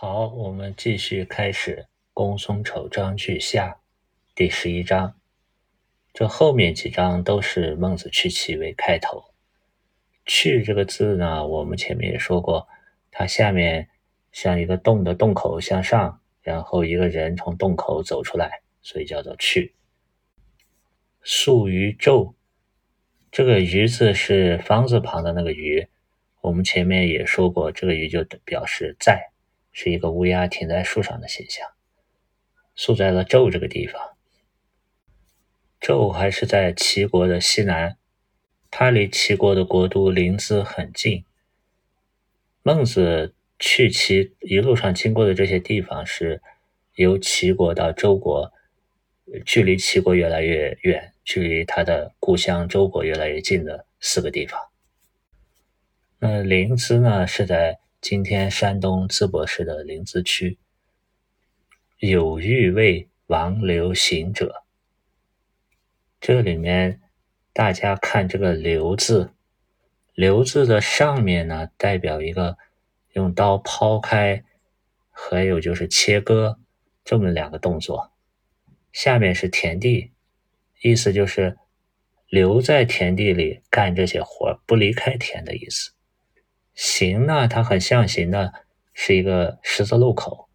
好，我们继续开始《公孙丑章句下》第十一章。这后面几章都是孟子去其为开头。去这个字呢，我们前面也说过，它下面像一个洞的洞口向上，然后一个人从洞口走出来，所以叫做去。宿于昼，这个鱼字是方字旁的那个鱼，我们前面也说过，这个鱼就表示在。是一个乌鸦停在树上的现象，宿在了纣这个地方。纣还是在齐国的西南，它离齐国的国都临淄很近。孟子去齐一路上经过的这些地方，是由齐国到周国，距离齐国越来越远，距离他的故乡周国越来越近的四个地方。那临淄呢，是在。今天山东淄博市的临淄区，有欲为王流行者。这里面大家看这个“留”字，“留”字的上面呢，代表一个用刀剖开，还有就是切割这么两个动作；下面是田地，意思就是留在田地里干这些活，不离开田的意思。形呢，它很象形的，是一个十字路口，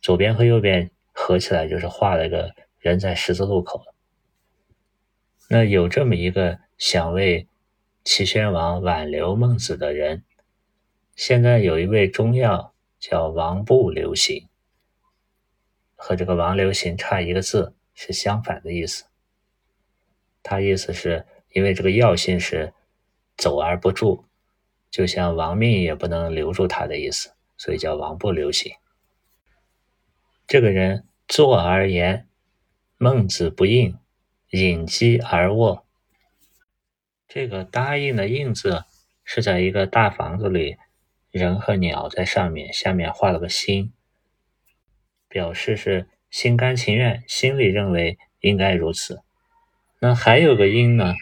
左边和右边合起来就是画了一个人在十字路口。那有这么一个想为齐宣王挽留孟子的人，现在有一位中药叫王不留行，和这个王留行差一个字，是相反的意思。他意思是因为这个药性是走而不住。就像亡命也不能留住他的意思，所以叫亡不留行。这个人坐而言，孟子不应，隐机而卧。这个答应的应字是在一个大房子里，人和鸟在上面，下面画了个心，表示是心甘情愿，心里认为应该如此。那还有个应呢，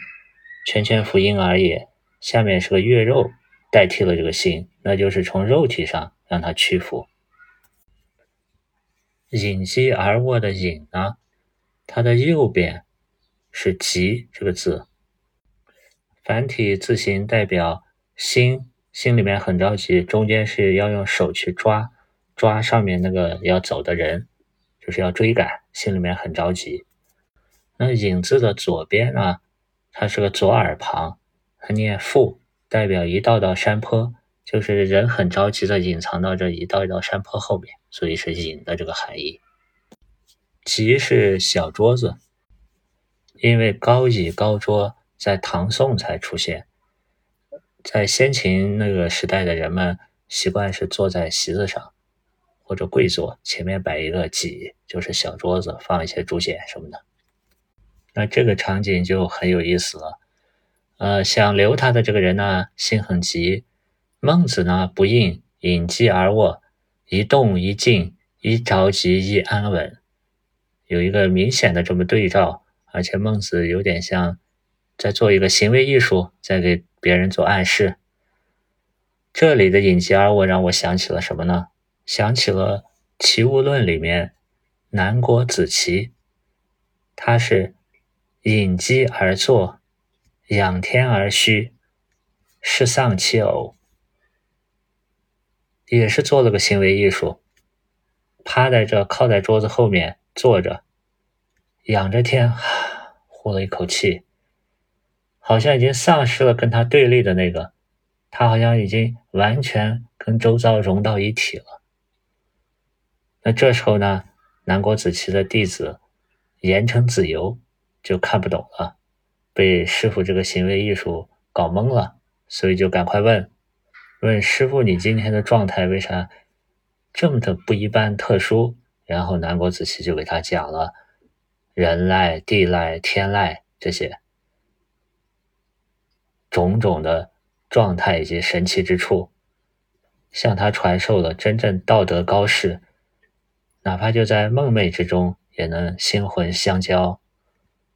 全全福音而也，下面是个月肉。代替了这个心，那就是从肉体上让他屈服。隐机而卧的隐呢，它的右边是极这个字，繁体字形代表心，心里面很着急，中间是要用手去抓，抓上面那个要走的人，就是要追赶，心里面很着急。那隐字的左边呢，它是个左耳旁，它念复。代表一道道山坡，就是人很着急的隐藏到这一道一道山坡后面，所以是隐的这个含义。即是小桌子，因为高椅高桌在唐宋才出现，在先秦那个时代的人们习惯是坐在席子上或者跪坐，前面摆一个几，就是小桌子，放一些竹简什么的。那这个场景就很有意思了。呃，想留他的这个人呢，心很急。孟子呢，不应，隐机而卧，一动一静，一着急一安稳，有一个明显的这么对照。而且孟子有点像在做一个行为艺术，在给别人做暗示。这里的隐机而卧让我想起了什么呢？想起了《齐物论》里面南国子期，他是隐机而坐。仰天而虚，是丧其偶，也是做了个行为艺术，趴在这，靠在桌子后面坐着，仰着天，呼了一口气，好像已经丧失了跟他对立的那个，他好像已经完全跟周遭融到一体了。那这时候呢，南国子期的弟子言承子游就看不懂了。被师傅这个行为艺术搞懵了，所以就赶快问问师傅：“你今天的状态为啥这么的不一般、特殊？”然后南国子期就给他讲了人赖、地赖、天赖这些种种的状态以及神奇之处，向他传授了真正道德高士，哪怕就在梦寐之中，也能心魂相交、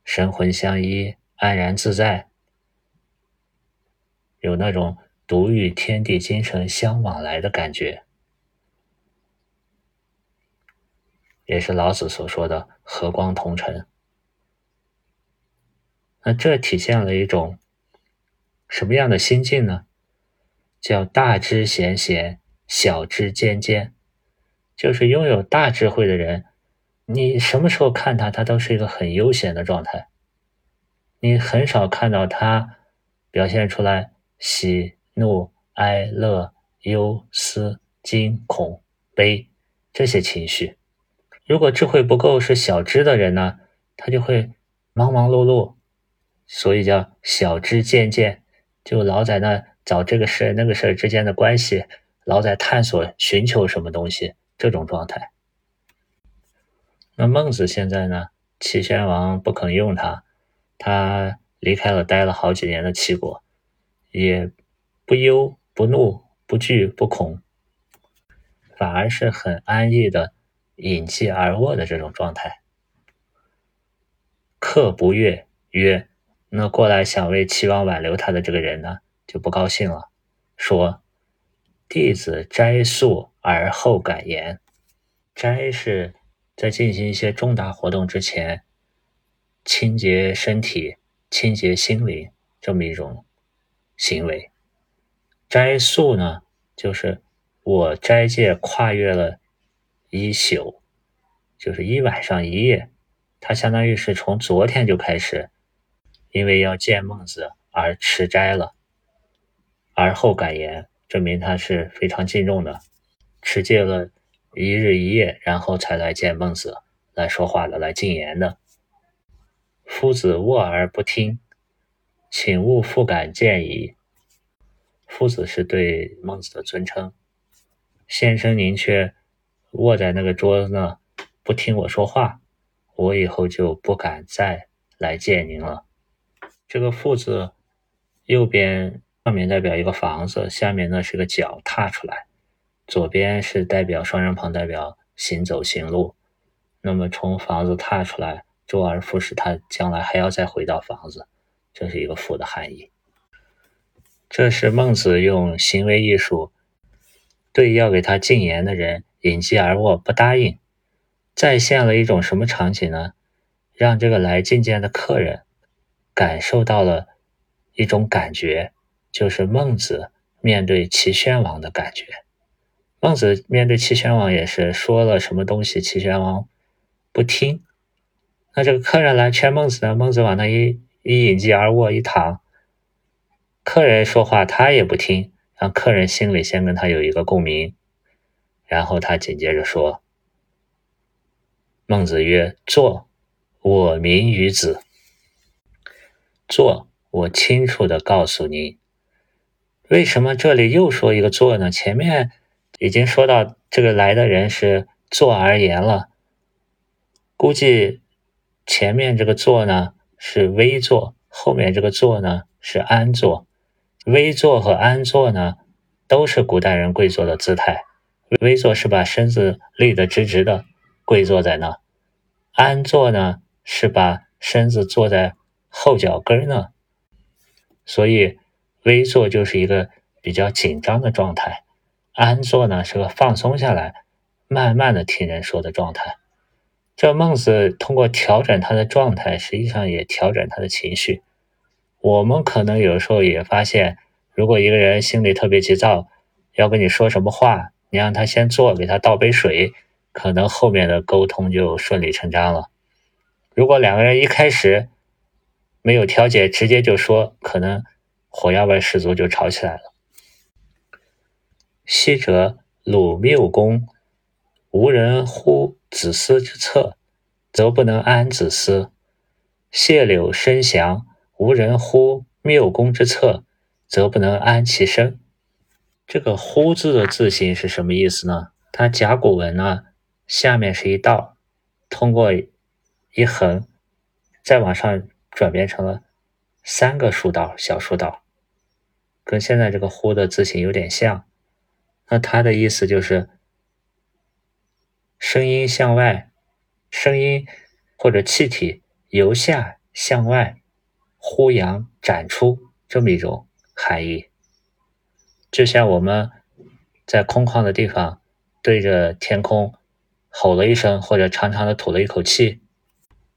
神魂相依。安然自在，有那种独与天地精神相往来的感觉。也是老子所说的和光同尘。那这体现了一种什么样的心境呢？叫大知闲闲，小知尖尖，就是拥有大智慧的人，你什么时候看他，他都是一个很悠闲的状态，你很少看到他表现出来喜怒哀乐忧思惊恐悲这些情绪。如果智慧不够是小知的人呢，他就会忙忙碌碌。所以叫小知渐渐，就老在那找这个事那个事之间的关系，老在探索寻求什么东西这种状态。那孟子现在呢？齐宣王不肯用他，他离开了待了好几年的齐国，也不忧不怒不惧不恐，反而是很安逸的隐迹而卧的这种状态。客不悦曰。那过来想为齐王挽留他的这个人呢，就不高兴了，说：“弟子斋宿而后敢言。斋是在进行一些重大活动之前，清洁身体、清洁心灵这么一种行为。斋宿呢，就是我斋戒跨越了一宿，就是一晚上一夜，它相当于是从昨天就开始。”因为要见孟子而持斋了，而后敢言，证明他是非常敬重的，持戒了一日一夜，然后才来见孟子来说话的，来进言的。夫子卧而不听，请勿复敢见矣。夫子是对孟子的尊称，先生您却卧在那个桌子那，不听我说话，我以后就不敢再来见您了。这个“父”字，右边上面代表一个房子，下面呢是个脚踏出来，左边是代表双人旁，代表行走行路。那么从房子踏出来，周而复始，他将来还要再回到房子，这是一个“父”的含义。这是孟子用行为艺术对要给他进言的人隐疾而卧，不答应，再现了一种什么场景呢？让这个来觐见的客人。感受到了一种感觉，就是孟子面对齐宣王的感觉。孟子面对齐宣王也是说了什么东西，齐宣王不听。那这个客人来劝孟子呢，孟子往那一一隐疾而卧一躺，客人说话他也不听，让客人心里先跟他有一个共鸣，然后他紧接着说：“孟子曰：坐，我民于子。”做，我清楚的告诉您，为什么这里又说一个做呢？前面已经说到这个来的人是坐而言了，估计前面这个坐呢是微坐，后面这个坐呢是安坐。微坐和安坐呢都是古代人跪坐的姿态。微坐是把身子立得直直的跪坐在那，安坐呢是把身子坐在。后脚跟呢？所以微坐就是一个比较紧张的状态，安坐呢是个放松下来、慢慢的听人说的状态。这孟子通过调整他的状态，实际上也调整他的情绪。我们可能有时候也发现，如果一个人心里特别急躁，要跟你说什么话，你让他先坐，给他倒杯水，可能后面的沟通就顺理成章了。如果两个人一开始，没有调解，直接就说，可能火药味十足，就吵起来了。昔者鲁缪公，无人乎子思之侧，则不能安子思；谢柳生祥，无人乎缪公之侧，则不能安其身。这个“乎”字的字形是什么意思呢？它甲骨文呢，下面是一道，通过一横，再往上。转变成了三个竖道，小竖道，跟现在这个“呼”的字形有点像。那它的意思就是声音向外，声音或者气体由下向外呼扬展出这么一种含义。就像我们在空旷的地方对着天空吼了一声，或者长长的吐了一口气。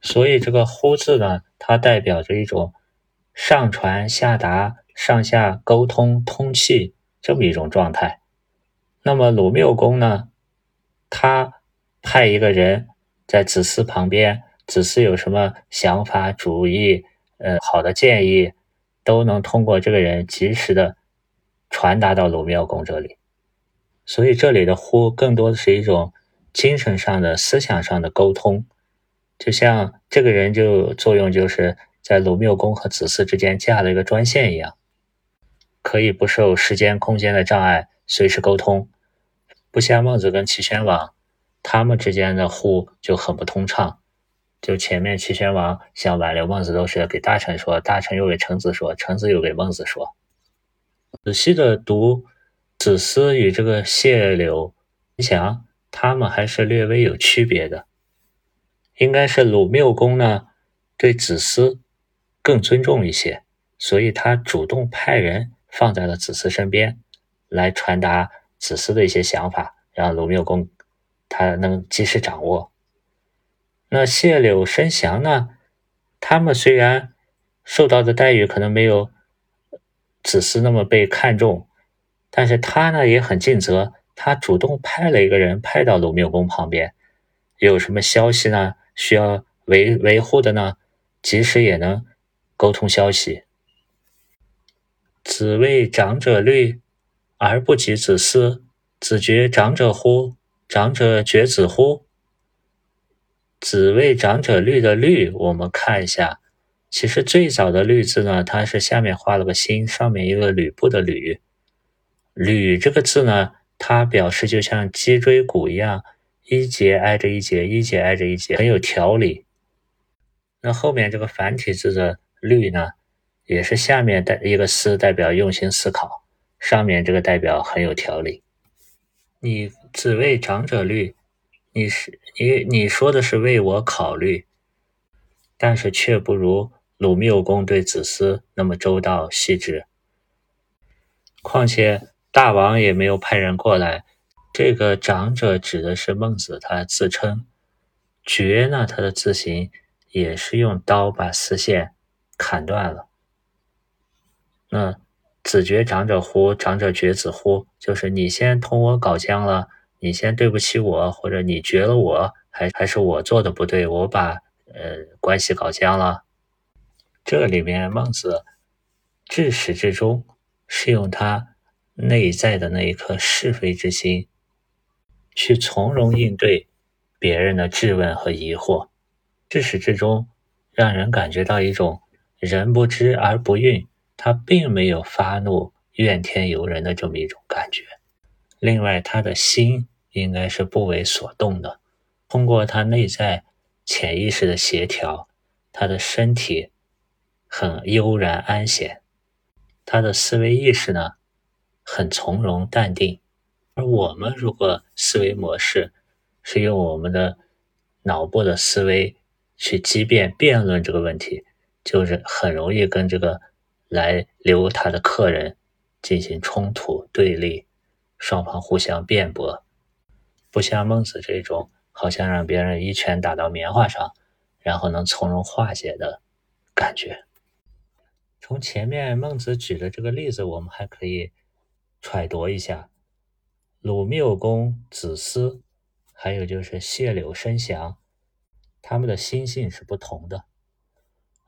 所以这个“呼”字呢，它代表着一种上传下达、上下沟通、通气这么一种状态。那么鲁缪公呢，他派一个人在子嗣旁边，子嗣有什么想法、主意，呃，好的建议，都能通过这个人及时的传达到鲁缪公这里。所以这里的“呼”更多的是一种精神上的、思想上的沟通。就像这个人就作用就是在鲁缪公和子嗣之间架了一个专线一样，可以不受时间空间的障碍，随时沟通。不像孟子跟齐宣王，他们之间的互就很不通畅。就前面齐宣王想挽留孟子，都是给大臣说，大臣又给臣子说，臣子又给孟子说。仔细的读子思与这个谢柳申祥，他们还是略微有区别的。应该是鲁缪公呢，对子思更尊重一些，所以他主动派人放在了子思身边，来传达子思的一些想法，让鲁缪公他能及时掌握。那谢柳申祥呢，他们虽然受到的待遇可能没有子思那么被看重，但是他呢也很尽责，他主动派了一个人派到鲁缪公旁边，有什么消息呢？需要维维护的呢，及时也能沟通消息。子谓长者虑，而不及子思。子觉长者乎？长者觉子乎？子谓长者虑的虑，我们看一下，其实最早的虑字呢，它是下面画了个心，上面一个吕布的吕。吕这个字呢，它表示就像脊椎骨一样。一节挨着一节，一节挨着一节，很有条理。那后面这个繁体字的“虑”呢，也是下面带一个“思”，代表用心思考；上面这个代表很有条理。你子为长者虑，你是你你说的是为我考虑，但是却不如鲁缪公对子思那么周到细致。况且大王也没有派人过来。这个长者指的是孟子，他自称；绝呢，他的字形也是用刀把丝线砍断了。那子绝长者乎？长者绝子乎？就是你先同我搞僵了，你先对不起我，或者你绝了我，还还是我做的不对，我把呃关系搞僵了。这里面孟子至始至终是用他内在的那一颗是非之心。去从容应对别人的质问和疑惑，至始至终让人感觉到一种人不知而不愠，他并没有发怒、怨天尤人的这么一种感觉。另外，他的心应该是不为所动的，通过他内在潜意识的协调，他的身体很悠然安闲，他的思维意识呢很从容淡定。而我们如果思维模式是用我们的脑部的思维去激辩辩论这个问题，就是很容易跟这个来留他的客人进行冲突对立，双方互相辩驳，不像孟子这种好像让别人一拳打到棉花上，然后能从容化解的感觉。从前面孟子举的这个例子，我们还可以揣度一下。鲁缪公子思，还有就是谢柳申祥，他们的心性是不同的。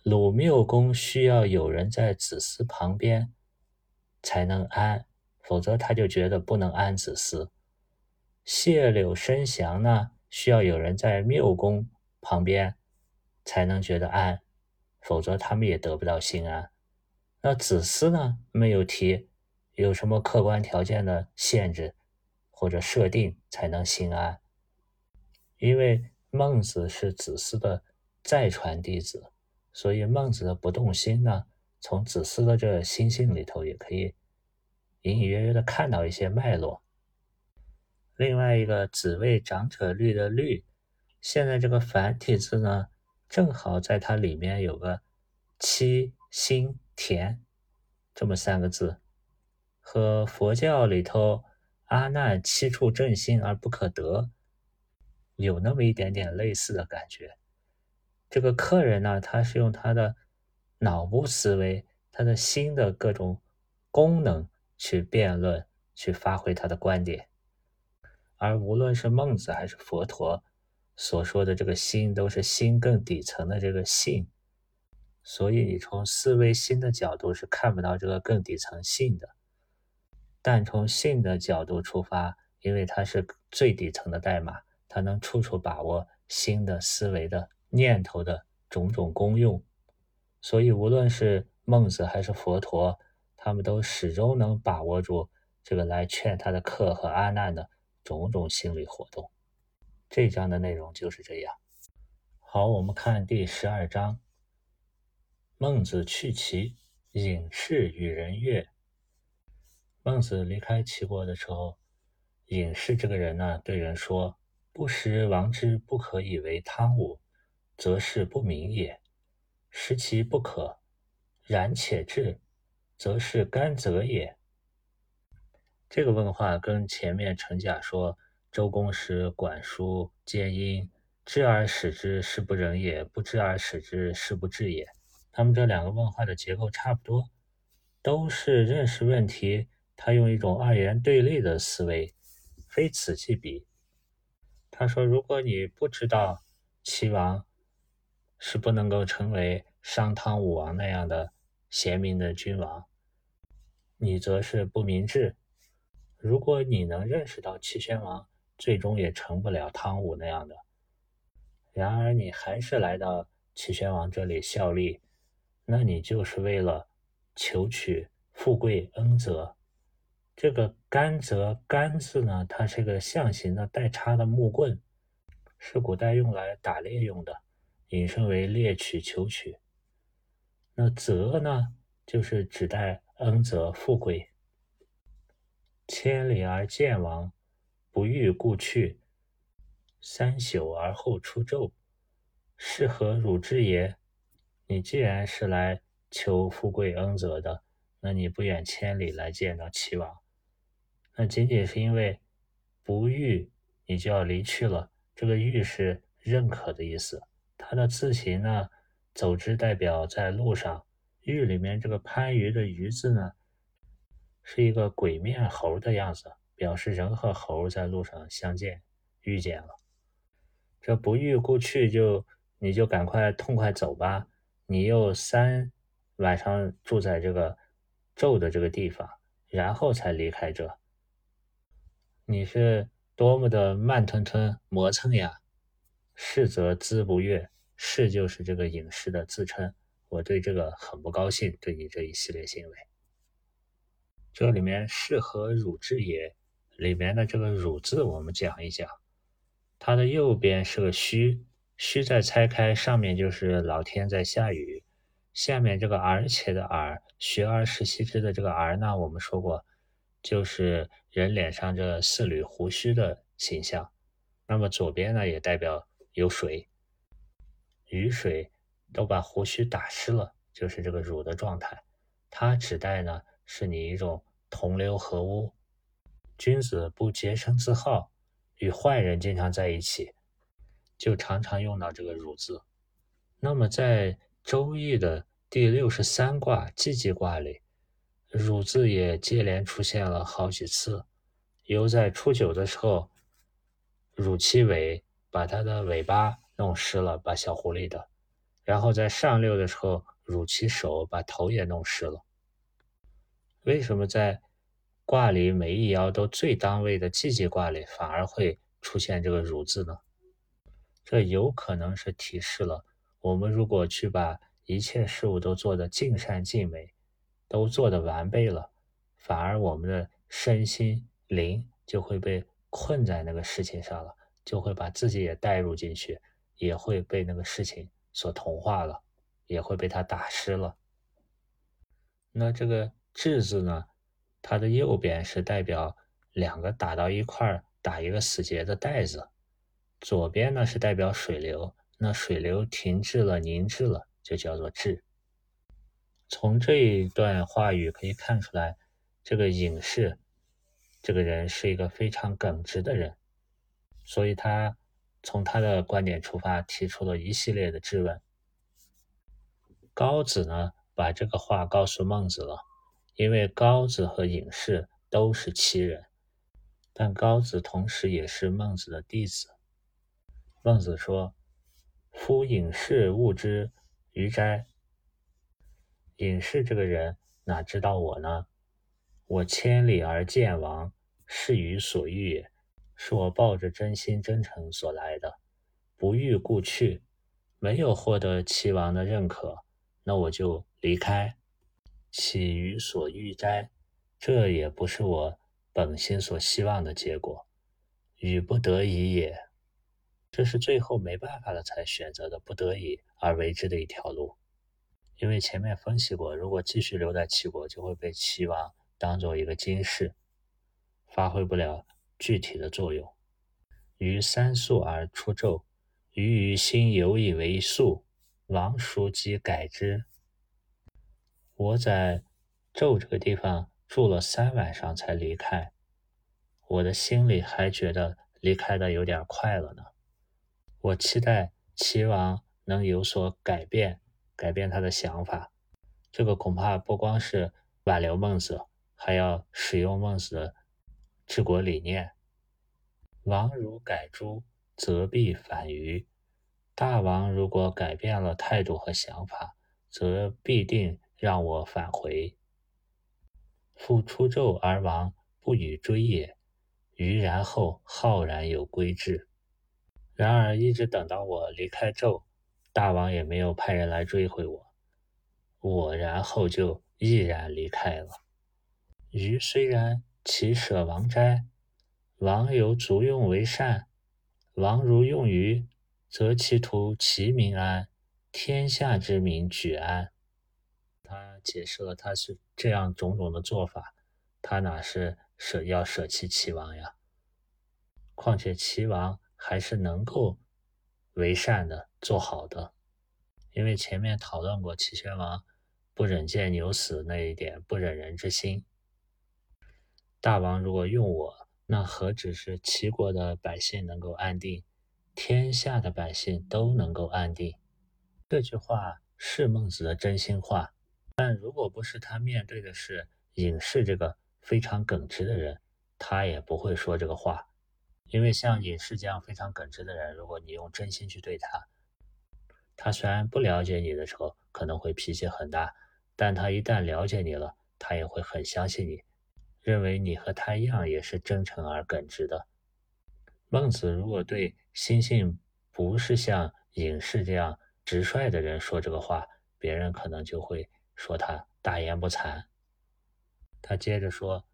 鲁缪公需要有人在子思旁边才能安，否则他就觉得不能安子思。谢柳申祥呢，需要有人在缪公旁边才能觉得安，否则他们也得不到心安。那子思呢，没有提有什么客观条件的限制。或者设定才能心安，因为孟子是子思的再传弟子，所以孟子的不动心呢，从子思的这心性里头也可以隐隐约约的看到一些脉络。另外一个“子谓长者绿”的“绿”，现在这个繁体字呢，正好在它里面有个“七心田”这么三个字，和佛教里头。阿难七处正心而不可得，有那么一点点类似的感觉。这个客人呢，他是用他的脑部思维，他的心的各种功能去辩论，去发挥他的观点。而无论是孟子还是佛陀所说的这个心，都是心更底层的这个性。所以你从思维心的角度是看不到这个更底层性的，但从性的角度出发，因为它是最底层的代码，它能处处把握心的思维的。念头的种种功用，所以无论是孟子还是佛陀，他们都始终能把握住这个来劝他的客和阿难的种种心理活动。这章的内容就是这样。好，我们看第十二章。孟子去齐，隐士与人乐。孟子离开齐国的时候，隐士这个人呢，对人说：“不食王之不可以为汤武。”则是不明也，食其不可，然且至，则是甘泽也。这个问话跟前面陈甲说周公时管叔兼因，知而使之是不仁也，不知而使之是不智也。他们这两个问话的结构差不多，都是认识问题，他用一种二元对立的思维，非此即彼。他说：如果你不知道齐王。是不能够成为商汤武王那样的贤明的君王，你则是不明智。如果你能认识到齐宣王最终也成不了汤武那样的，然而你还是来到齐宣王这里效力，那你就是为了求取富贵恩泽。这个甘泽甘字呢，它是个象形的带叉的木棍，是古代用来打猎用的。引申为猎取、求取。那泽呢，就是指代恩泽、富贵。千里而见王，不欲故去。三宿而后出昼，是何汝之也？你既然是来求富贵恩泽的，那你不远千里来见到齐王，那仅仅是因为不欲，你就要离去了。这个欲是认可的意思。它的字形呢，走之代表在路上。玉里面这个番禺的禺字呢，是一个鬼面猴的样子，表示人和猴在路上相见，遇见了。这不遇故去，就你就赶快痛快走吧。你又三晚上住在这个咒的这个地方，然后才离开这，你是多么的慢吞吞磨蹭呀！是则资不悦，是就是这个隐士的自称。我对这个很不高兴，对你这一系列行为。这里面是何汝之也？里面的这个汝字，我们讲一讲。它的右边是个虚，虚再拆开，上面就是老天在下雨。下面这个而且的而，学而时习之的这个而呢，我们说过，就是人脸上这四缕胡须的形象。那么左边呢，也代表。有水，雨水都把胡须打湿了，就是这个汝的状态。它指代呢，是你一种同流合污。君子不洁身自好，与坏人经常在一起，就常常用到这个汝字。那么在《周易》的第六十三卦季季卦里，汝字也接连出现了好几次。尤在初九的时候，汝其尾。把它的尾巴弄湿了，把小狐狸的，然后在上六的时候乳其手，把头也弄湿了。为什么在卦里每一爻都最当位的季季卦里，反而会出现这个乳字呢？这有可能是提示了我们，如果去把一切事物都做得尽善尽美，都做得完备了，反而我们的身心灵就会被困在那个事情上了。就会把自己也带入进去，也会被那个事情所同化了，也会被他打湿了。那这个“智”字呢，它的右边是代表两个打到一块儿打一个死结的带子，左边呢是代表水流，那水流停滞了、凝滞了，就叫做“滞”。从这一段话语可以看出来，这个隐士这个人是一个非常耿直的人。所以他从他的观点出发，提出了一系列的质问。高子呢，把这个话告诉孟子了，因为高子和隐士都是齐人，但高子同时也是孟子的弟子。孟子说：“夫隐士勿之于哉？隐士这个人哪知道我呢？我千里而见王，是于所欲也。”是我抱着真心真诚所来的，不欲故去，没有获得齐王的认可，那我就离开，岂于所欲哉？这也不是我本心所希望的结果，与不得已也。这是最后没办法了才选择的，不得已而为之的一条路。因为前面分析过，如果继续留在齐国，就会被齐王当做一个金士，发挥不了。具体的作用，于三宿而出纣，余于心有以为素，王叔即改之。我在纣这个地方住了三晚上才离开，我的心里还觉得离开的有点快了呢。我期待齐王能有所改变，改变他的想法。这个恐怕不光是挽留孟子，还要使用孟子的。治国理念，王如改诸，则必反于大王。如果改变了态度和想法，则必定让我返回。复出纣而亡，不与追也。于然后浩然有归志。然而一直等到我离开纣，大王也没有派人来追回我，我然后就毅然离开了。于虽然。其舍王斋，王有足用为善。王如用于，则其徒其民安，天下之民举安。他解释了他是这样种种的做法，他哪是舍要舍弃齐王呀？况且齐王还是能够为善的，做好的。因为前面讨论过齐宣王不忍见牛死那一点不忍人之心。大王如果用我，那何止是齐国的百姓能够安定，天下的百姓都能够安定。这句话是孟子的真心话，但如果不是他面对的是隐士这个非常耿直的人，他也不会说这个话。因为像隐士这样非常耿直的人，如果你用真心去对他，他虽然不了解你的时候可能会脾气很大，但他一旦了解你了，他也会很相信你。认为你和他一样也是真诚而耿直的。孟子如果对心性不是像隐士这样直率的人说这个话，别人可能就会说他大言不惭。他接着说：“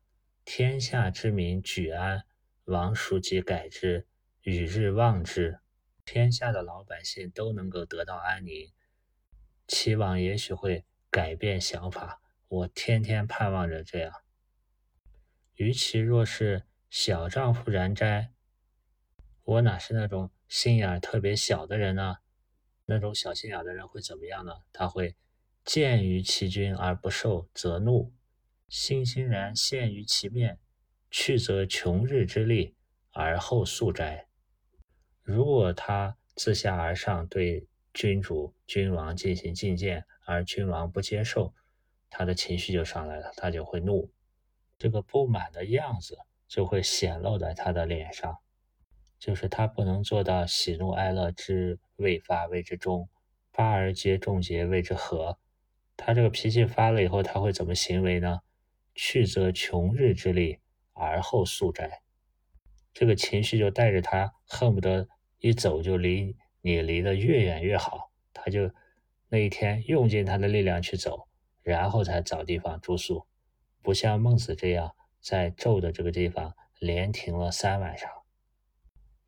天下之民举安，王叔即改之，与日望之。天下的老百姓都能够得到安宁，齐王也许会改变想法。我天天盼望着这样。”与其若是小丈夫然哉？我哪是那种心眼特别小的人呢？那种小心眼的人会怎么样呢？他会见于其君而不受，则怒；欣欣然现于其面，去则穷日之利，而后速哉。如果他自下而上对君主、君王进行进谏，而君王不接受，他的情绪就上来了，他就会怒。这个不满的样子就会显露在他的脸上，就是他不能做到喜怒哀乐之未发谓之中，发而皆众结谓之和。他这个脾气发了以后，他会怎么行为呢？去则穷日之力，而后速斋。这个情绪就带着他恨不得一走就离你离得越远越好，他就那一天用尽他的力量去走，然后才找地方住宿。不像孟子这样在纣的这个地方连停了三晚上。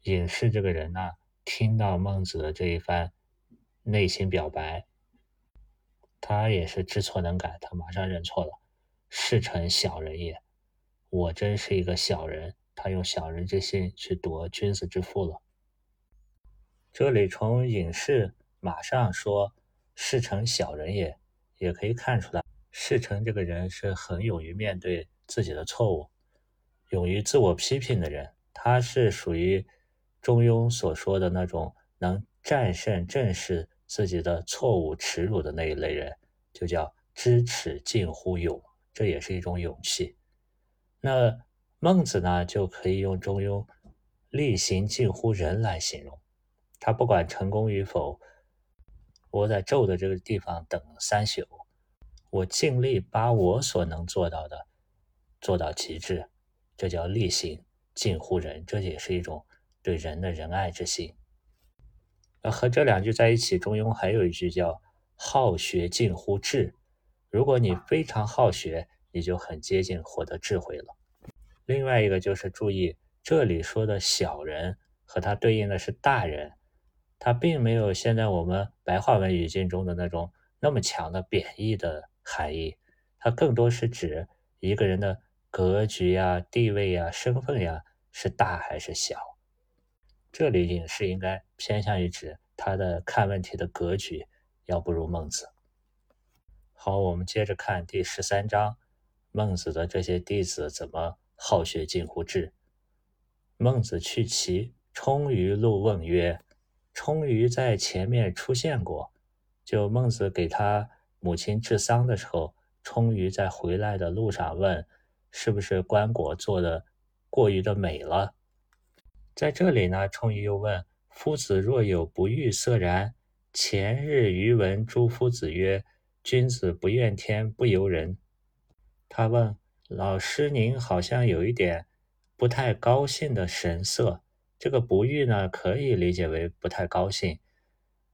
隐士这个人呢，听到孟子的这一番内心表白，他也是知错能改，他马上认错了。是臣小人也，我真是一个小人。他用小人之心去夺君子之腹了。这里从隐士马上说是臣小人也，也可以看出来。世成这个人是很勇于面对自己的错误，勇于自我批评的人。他是属于中庸所说的那种能战胜正视自己的错误耻辱的那一类人，就叫知耻近乎勇，这也是一种勇气。那孟子呢，就可以用中庸力行近乎仁来形容。他不管成功与否，我在纣的这个地方等三宿，我尽力把我所能做到的做到极致，这叫力行近乎仁，这也是一种对人的仁爱之心。那和这两句在一起，中庸还有一句叫好学近乎智。如果你非常好学，你就很接近获得智慧了。另外一个就是注意这里说的小人和它对应的是大人。它并没有现在我们白话文语境中的那种那么强的贬义的含义，它更多是指一个人的格局呀、地位呀、身份呀是大还是小。这里隐士应该偏向于指他的看问题的格局要不如孟子。好，我们接着看第十三章，孟子的这些弟子怎么好学近乎智。孟子去其冲于路问曰。冲于在前面出现过，就孟子给他母亲治丧的时候，冲于在回来的路上问，是不是棺椁做的过于的美了？在这里呢，冲于又问夫子若有不欲色然，前日余闻诸夫子曰：君子不怨天不尤人。他问老师，您好像有一点不太高兴的神色。这个不欲呢，可以理解为不太高兴。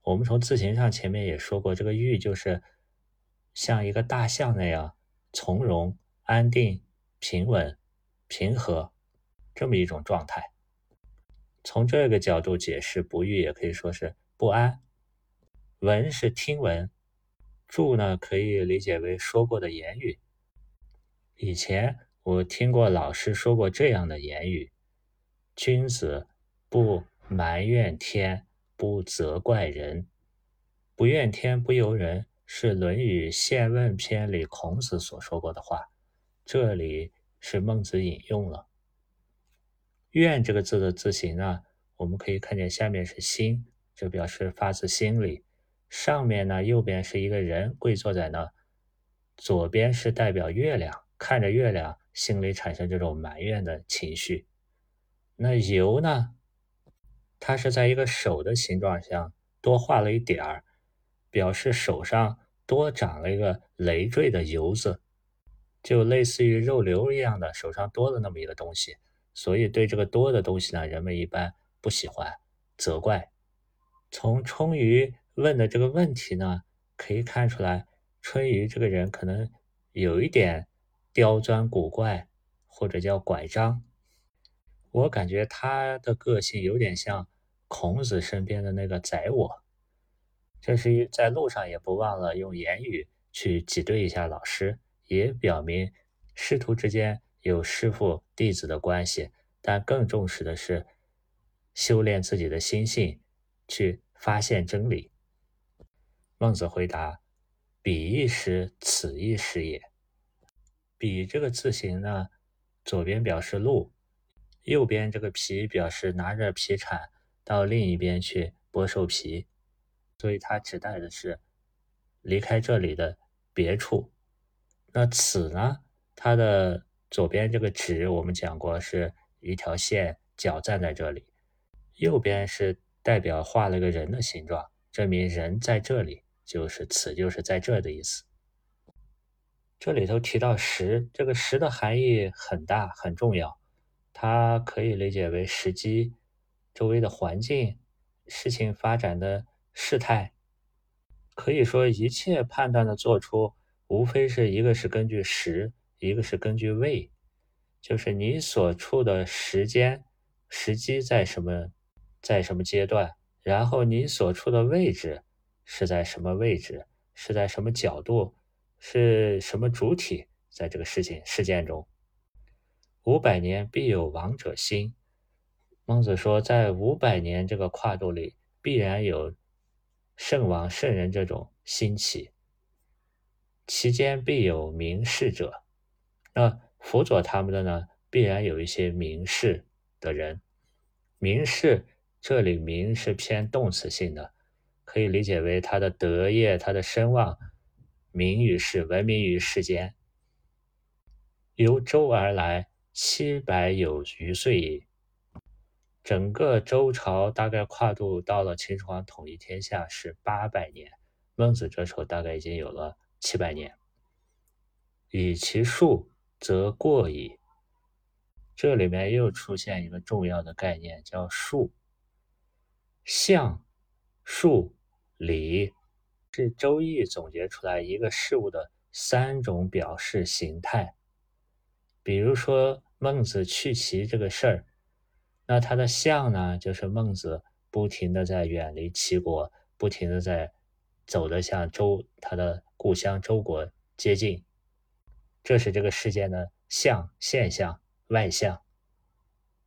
我们从字形上前面也说过，这个欲就是像一个大象那样从容、安定、平稳、平和这么一种状态。从这个角度解释，不欲也可以说是不安。闻是听闻，注呢可以理解为说过的言语。以前我听过老师说过这样的言语：君子。不埋怨天，不责怪人，不怨天不尤人，是《论语宪问篇》里孔子所说过的话。这里是孟子引用了“怨”这个字的字形呢，我们可以看见下面是心，这表示发自心里；上面呢，右边是一个人跪坐在那，左边是代表月亮，看着月亮，心里产生这种埋怨的情绪。那尤呢？它是在一个手的形状上多画了一点儿，表示手上多长了一个累赘的疣子，就类似于肉瘤一样的，手上多了那么一个东西。所以对这个多的东西呢，人们一般不喜欢责怪。从春雨问的这个问题呢，可以看出来，春雨这个人可能有一点刁钻古怪，或者叫拐张。我感觉他的个性有点像。孔子身边的那个宰我，这是在路上也不忘了用言语去挤兑一下老师，也表明师徒之间有师傅弟子的关系，但更重视的是修炼自己的心性，去发现真理。孟子回答：“彼一时，此一时也。”彼这个字形呢，左边表示路，右边这个皮表示拿着皮铲。到另一边去剥兽皮，所以它指代的是离开这里的别处。那此呢？它的左边这个指我们讲过是一条线，脚站在这里；右边是代表画了个人的形状，证明人在这里，就是此就是在这的意思。这里头提到时，这个时的含义很大很重要，它可以理解为时机。周围的环境、事情发展的事态，可以说一切判断的做出，无非是一个是根据时，一个是根据位，就是你所处的时间、时机在什么，在什么阶段，然后你所处的位置是在什么位置，是在什么角度，是什么主体，在这个事情事件中，五百年必有王者兴。孟子说，在五百年这个跨度里，必然有圣王、圣人这种兴起，其间必有名士者。那辅佐他们的呢，必然有一些名士的人。名士这里名是偏动词性的，可以理解为他的德业、他的声望，名于世，闻名于世间。由周而来，七百有余岁矣。整个周朝大概跨度到了秦始皇统一天下是八百年，孟子这时候大概已经有了七百年。以其数，则过矣。这里面又出现一个重要的概念，叫数。象、数、理是《周易》总结出来一个事物的三种表示形态。比如说孟子去齐这个事儿，那他的象呢，就是孟子不停的在远离齐国，不停的在走的向周他的故乡周国接近，这是这个事件的象现象外象。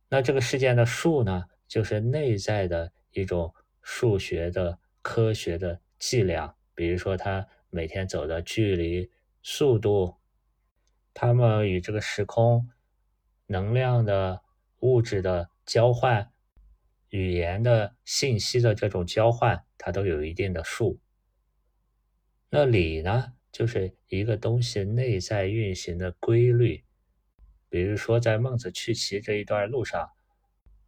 那这个事件的数呢，就是内在的。一种数学的科学的计量，比如说他每天走的距离、速度，他们与这个时空、能量的、物质的交换、语言的信息的这种交换，它都有一定的数。那理呢，就是一个东西内在运行的规律，比如说在孟子去齐这一段路上，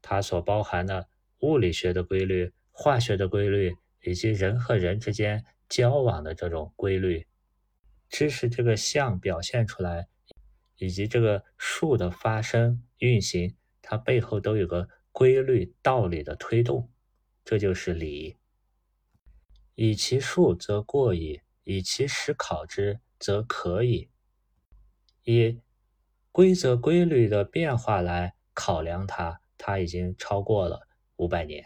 它所包含的。物理学的规律、化学的规律，以及人和人之间交往的这种规律，知识这个象表现出来，以及这个数的发生运行，它背后都有个规律道理的推动，这就是理。以其数则过矣，以其时考之则可矣。以规则规律的变化来考量它，它已经超过了。五百年，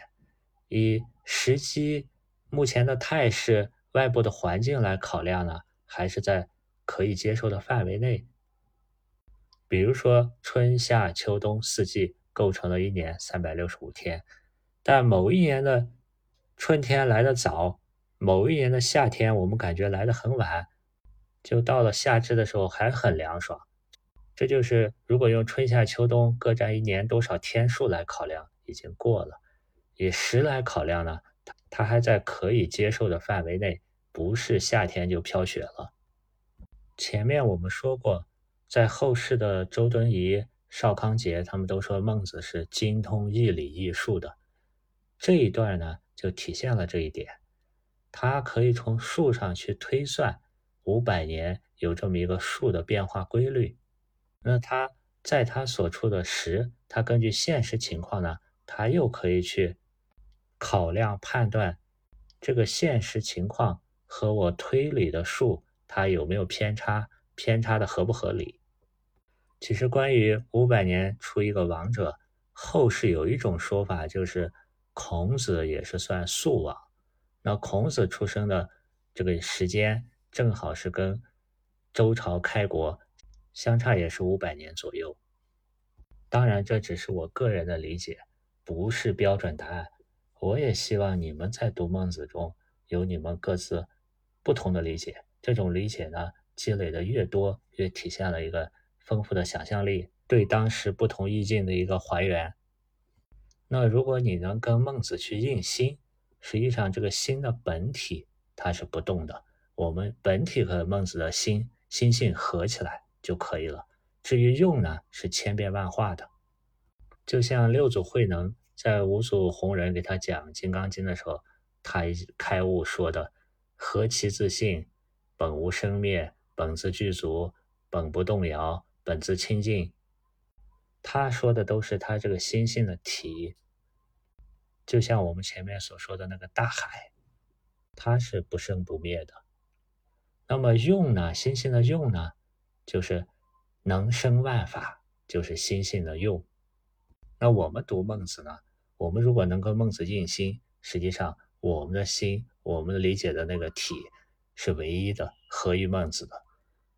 以时机、目前的态势、外部的环境来考量呢，还是在可以接受的范围内。比如说，春夏秋冬四季构成了一年三百六十五天，但某一年的春天来的早，某一年的夏天我们感觉来的很晚，就到了夏至的时候还很凉爽。这就是如果用春夏秋冬各占一年多少天数来考量，已经过了。以时来考量呢，它它还在可以接受的范围内，不是夏天就飘雪了。前面我们说过，在后世的周敦颐、邵康节，他们都说孟子是精通义理易术的。这一段呢，就体现了这一点。他可以从数上去推算五百年有这么一个数的变化规律。那他在他所处的时，他根据现实情况呢，他又可以去。考量判断这个现实情况和我推理的数，它有没有偏差？偏差的合不合理？其实关于五百年出一个王者，后世有一种说法，就是孔子也是算素王。那孔子出生的这个时间，正好是跟周朝开国相差也是五百年左右。当然，这只是我个人的理解，不是标准答案。我也希望你们在读孟子中有你们各自不同的理解，这种理解呢，积累的越多，越体现了一个丰富的想象力，对当时不同意境的一个还原。那如果你能跟孟子去印心，实际上这个心的本体它是不动的，我们本体和孟子的心心性合起来就可以了。至于用呢，是千变万化的，就像六祖慧能。在五祖弘忍给他讲《金刚经》的时候，他开悟说的“何其自信，本无生灭，本自具足，本不动摇，本自清净”。他说的都是他这个心性的体，就像我们前面所说的那个大海，它是不生不灭的。那么用呢？心性的用呢，就是能生万法，就是心性的用。那我们读孟子呢？我们如果能跟孟子印心，实际上我们的心，我们理解的那个体是唯一的，合于孟子的。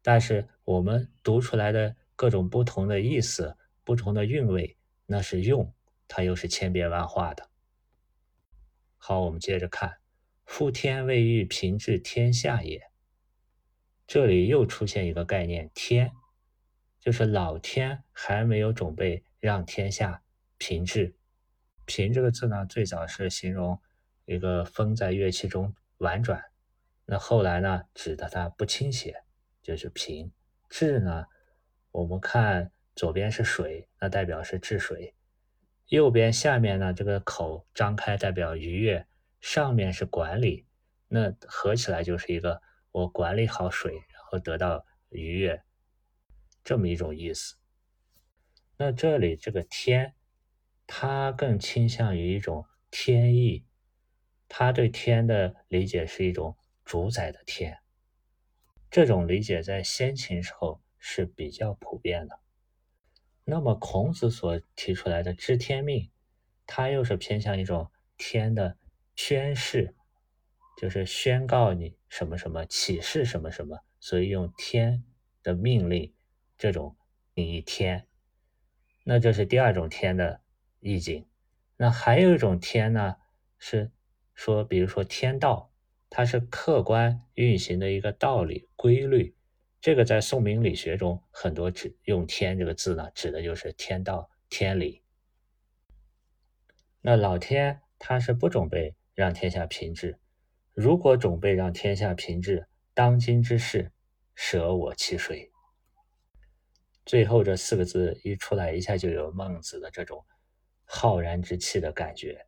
但是我们读出来的各种不同的意思、不同的韵味，那是用，它又是千变万化的。好，我们接着看：“夫天未欲平治天下也。”这里又出现一个概念，天，就是老天还没有准备让天下。平治，平这个字呢，最早是形容一个风在乐器中婉转，那后来呢，指的它不倾斜，就是平。治呢，我们看左边是水，那代表是治水；右边下面呢，这个口张开代表愉悦，上面是管理，那合起来就是一个我管理好水，然后得到愉悦，这么一种意思。那这里这个天。它更倾向于一种天意，他对天的理解是一种主宰的天。这种理解在先秦时候是比较普遍的。那么孔子所提出来的知天命，他又是偏向一种天的宣示，就是宣告你什么什么，启示什么什么，所以用天的命令这种定义天。那这是第二种天的。意境，那还有一种天呢，是说，比如说天道，它是客观运行的一个道理规律。这个在宋明理学中，很多指用“天”这个字呢，指的就是天道、天理。那老天他是不准备让天下平治，如果准备让天下平治，当今之事，舍我其谁？最后这四个字一出来，一下就有孟子的这种。浩然之气的感觉，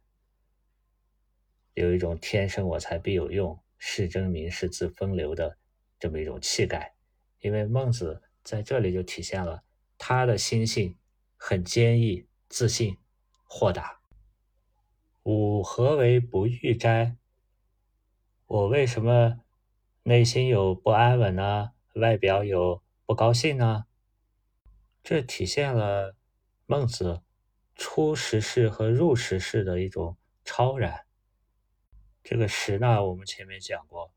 有一种“天生我材必有用，世争名士自风流”的这么一种气概。因为孟子在这里就体现了他的心性很坚毅、自信、豁达。吾何为不欲哉？我为什么内心有不安稳呢？外表有不高兴呢？这体现了孟子。出时事和入时事的一种超然。这个时呢，我们前面讲过，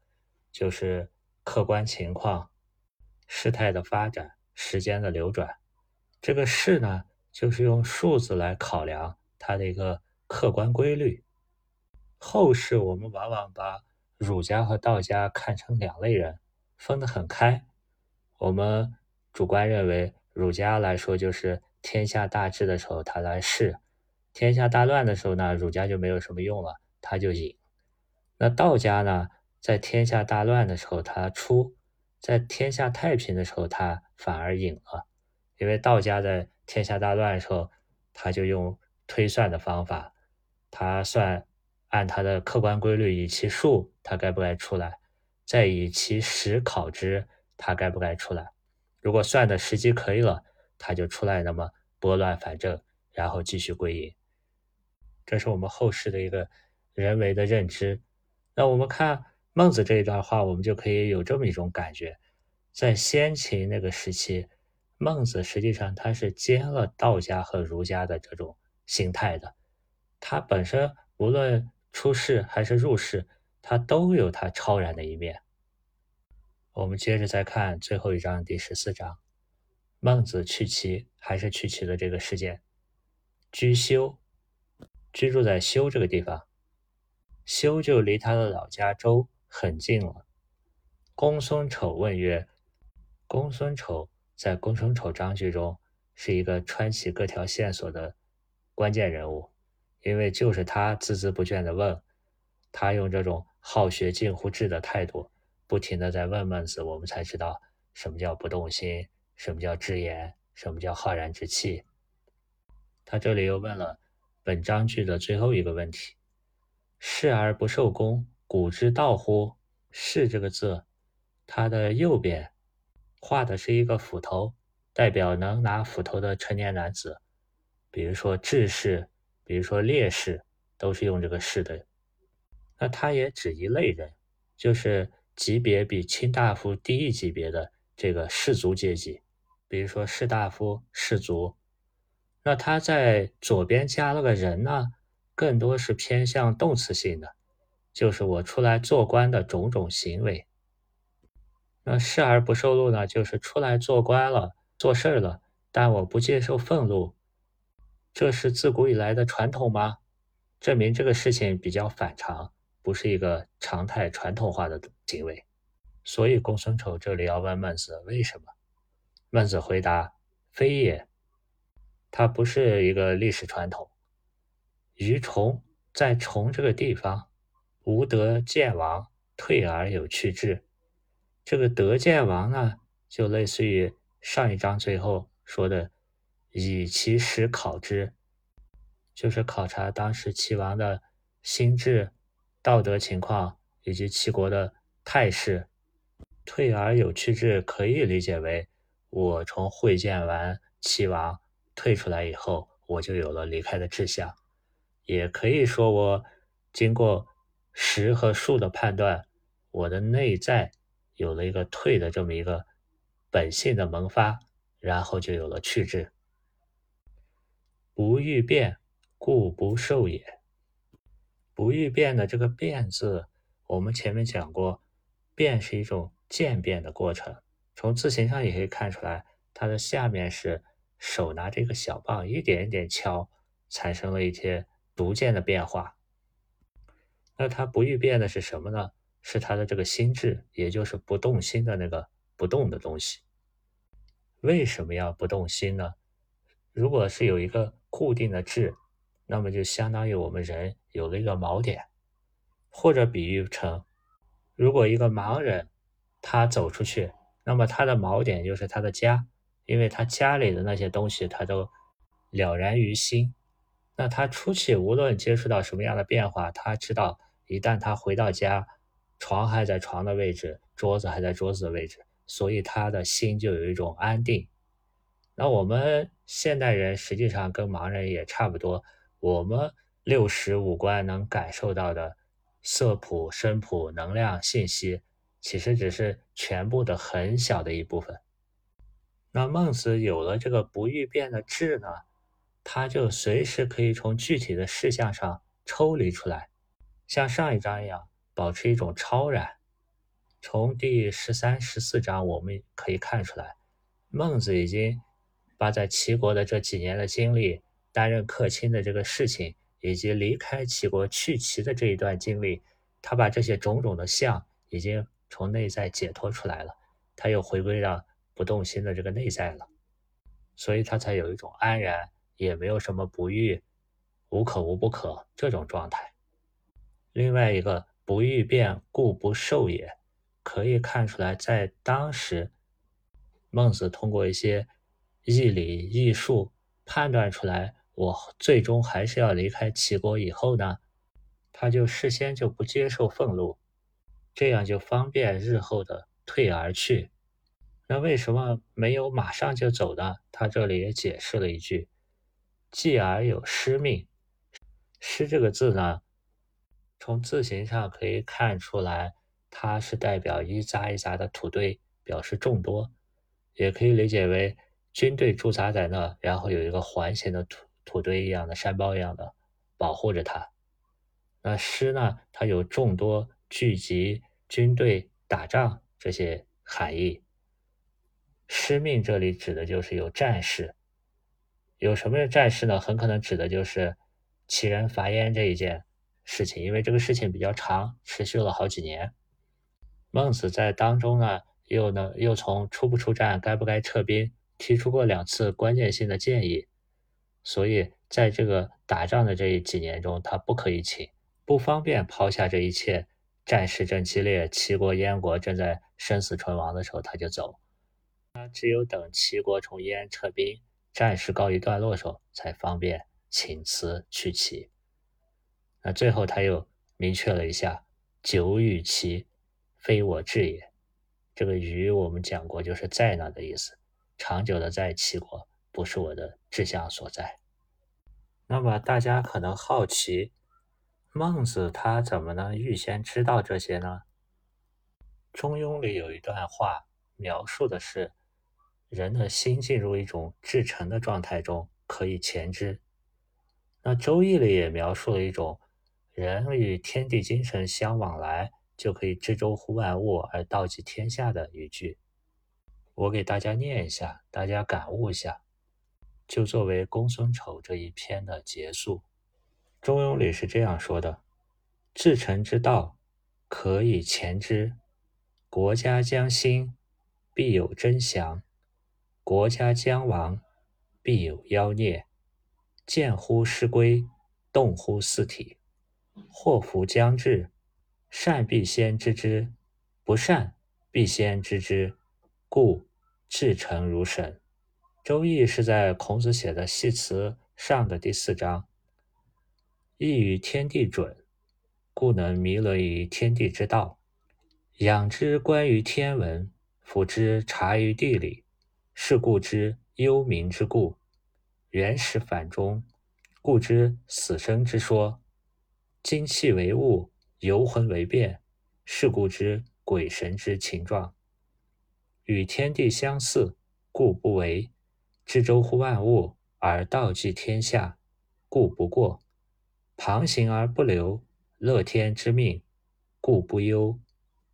就是客观情况、事态的发展、时间的流转。这个事呢，就是用数字来考量它的一个客观规律。后世我们往往把儒家和道家看成两类人，分得很开。我们主观认为，儒家来说就是。天下大治的时候，他来试；天下大乱的时候呢，儒家就没有什么用了，他就隐。那道家呢，在天下大乱的时候他出，在天下太平的时候他反而隐了。因为道家在天下大乱的时候，他就用推算的方法，他算按他的客观规律，以其数他该不该出来，再以其时考之，他该不该出来。如果算的时机可以了。他就出来，那么拨乱反正，然后继续归隐。这是我们后世的一个人为的认知。那我们看孟子这一段话，我们就可以有这么一种感觉：在先秦那个时期，孟子实际上他是兼了道家和儒家的这种心态的。他本身无论出世还是入世，他都有他超然的一面。我们接着再看最后一章，第十四章。孟子去齐，还是去齐的这个事件。居修，居住在修这个地方，修就离他的老家周很近了。公孙丑问曰：“公孙丑在公孙丑章句中是一个穿起各条线索的关键人物，因为就是他孜孜不倦的问，他用这种好学近乎智的态度，不停的在问孟子，我们才知道什么叫不动心。”什么叫智言？什么叫浩然之气？他这里又问了本章句的最后一个问题：“视而不受功，古之道乎？”“视”这个字，它的右边画的是一个斧头，代表能拿斧头的成年男子，比如说志士，比如说烈士，都是用这个“士”的。那它也指一类人，就是级别比卿大夫低一级别的这个士族阶级。比如说士大夫、士族，那他在左边加了个人呢，更多是偏向动词性的，就是我出来做官的种种行为。那视而不受禄呢，就是出来做官了、做事儿了，但我不接受俸禄，这是自古以来的传统吗？证明这个事情比较反常，不是一个常态传统化的行为。所以公孙丑这里要问孟子为什么？孟子回答：“非也，它不是一个历史传统。于崇在崇这个地方，无德见王，退而有去志。这个德见王呢，就类似于上一章最后说的，以其实考之，就是考察当时齐王的心智、道德情况以及齐国的态势。退而有去志，可以理解为我从会见完齐王退出来以后，我就有了离开的志向。也可以说，我经过实和数的判断，我的内在有了一个退的这么一个本性的萌发，然后就有了去志。不欲变，故不受也。不欲变的这个变字，我们前面讲过，变是一种渐变的过程。从字形上也可以看出来，它的下面是手拿着一个小棒，一点一点敲，产生了一些。逐渐的变化，那它不欲变的是什么呢？是它的这个心智，也就是不动心的那个不动的东西。为什么要不动心呢？如果是有一个固定的志，那么就相当于我们人有了一个锚点，或者比喻成，如果一个盲人他走出去，那么他的锚点就是他的家，因为他家里的那些东西他都了然于心。那他出去，无论接触到什么样的变化，他知道一旦他回到家，床还在床的位置，桌子还在桌子的位置，所以他的心就有一种安定。那我们现代人实际上跟盲人也差不多，我们六识五官能感受到的色谱、声谱、能量信息，其实只是全部的很小的一部分。那孟子有了这个不欲变的智呢？他就随时可以从具体的事项上抽离出来，像上一章一样，保持一种超然。从第十三、十四章我们可以看出来，孟子已经把在齐国的这几年的经历、担任客卿的这个事情，以及离开齐国去齐的这一段经历，他把这些种种的相已经从内在解脱出来了，他又回归到不动心的这个内在了，所以他才有一种安然。也没有什么不欲，无可无不可这种状态。另外一个不欲变，故不受也，可以看出来，在当时，孟子通过一些义理义术判断出来，我最终还是要离开齐国。以后呢，他就事先就不接受俸禄，这样就方便日后的退而去。那为什么没有马上就走呢？他这里也解释了一句。继而有师命，师这个字呢，从字形上可以看出来，它是代表一扎一扎的土堆，表示众多，也可以理解为军队驻扎在那，然后有一个环形的土土堆一样的山包一样的保护着它。那师呢，它有众多聚集军队打仗这些含义。师命这里指的就是有战士。有什么战事呢？很可能指的就是齐人伐燕这一件事情，因为这个事情比较长，持续了好几年。孟子在当中呢，又能又从出不出战、该不该撤兵提出过两次关键性的建议，所以在这个打仗的这几年中，他不可以请，不方便抛下这一切。战事正激烈，齐国、燕国正在生死存亡的时候，他就走。他只有等齐国从燕撤兵。战事告一段落的时候，才方便请辞去齐。那最后他又明确了一下：“久与齐，非我志也。”这个“与”我们讲过，就是在那的意思。长久的在齐国，不是我的志向所在。那么大家可能好奇，孟子他怎么能预先知道这些呢？《中庸》里有一段话，描述的是。人的心进入一种至诚的状态中，可以前知。那《周易》里也描述了一种人与天地精神相往来，就可以知周乎万物而道及天下的语句。我给大家念一下，大家感悟一下，就作为公孙丑这一篇的结束。《中庸》里是这样说的：“至诚之道，可以前知。国家将兴，必有真祥。”国家将亡，必有妖孽；见乎失归，动乎四体。祸福将至，善必先知之，不善必先知之，故至诚如神。《周易》是在孔子写的系辞上的第四章。易与天地准，故能弥勒于天地之道。仰之观于天文，俯之察于地理，是故知幽冥之故。原始反中，故知死生之说。精气为物，游魂为变，是故知鬼神之情状。与天地相似，故不为；知周乎万物，而道济天下，故不过。旁行而不流，乐天之命，故不忧；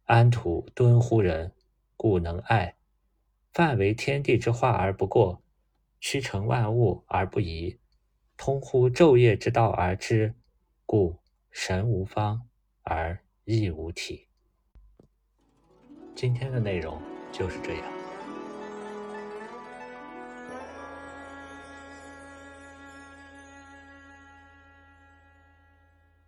安土敦乎人，故能爱。范为天地之化而不过，屈成万物而不移，通乎昼夜之道而知，故神无方而亦无体。今天的内容就是这样。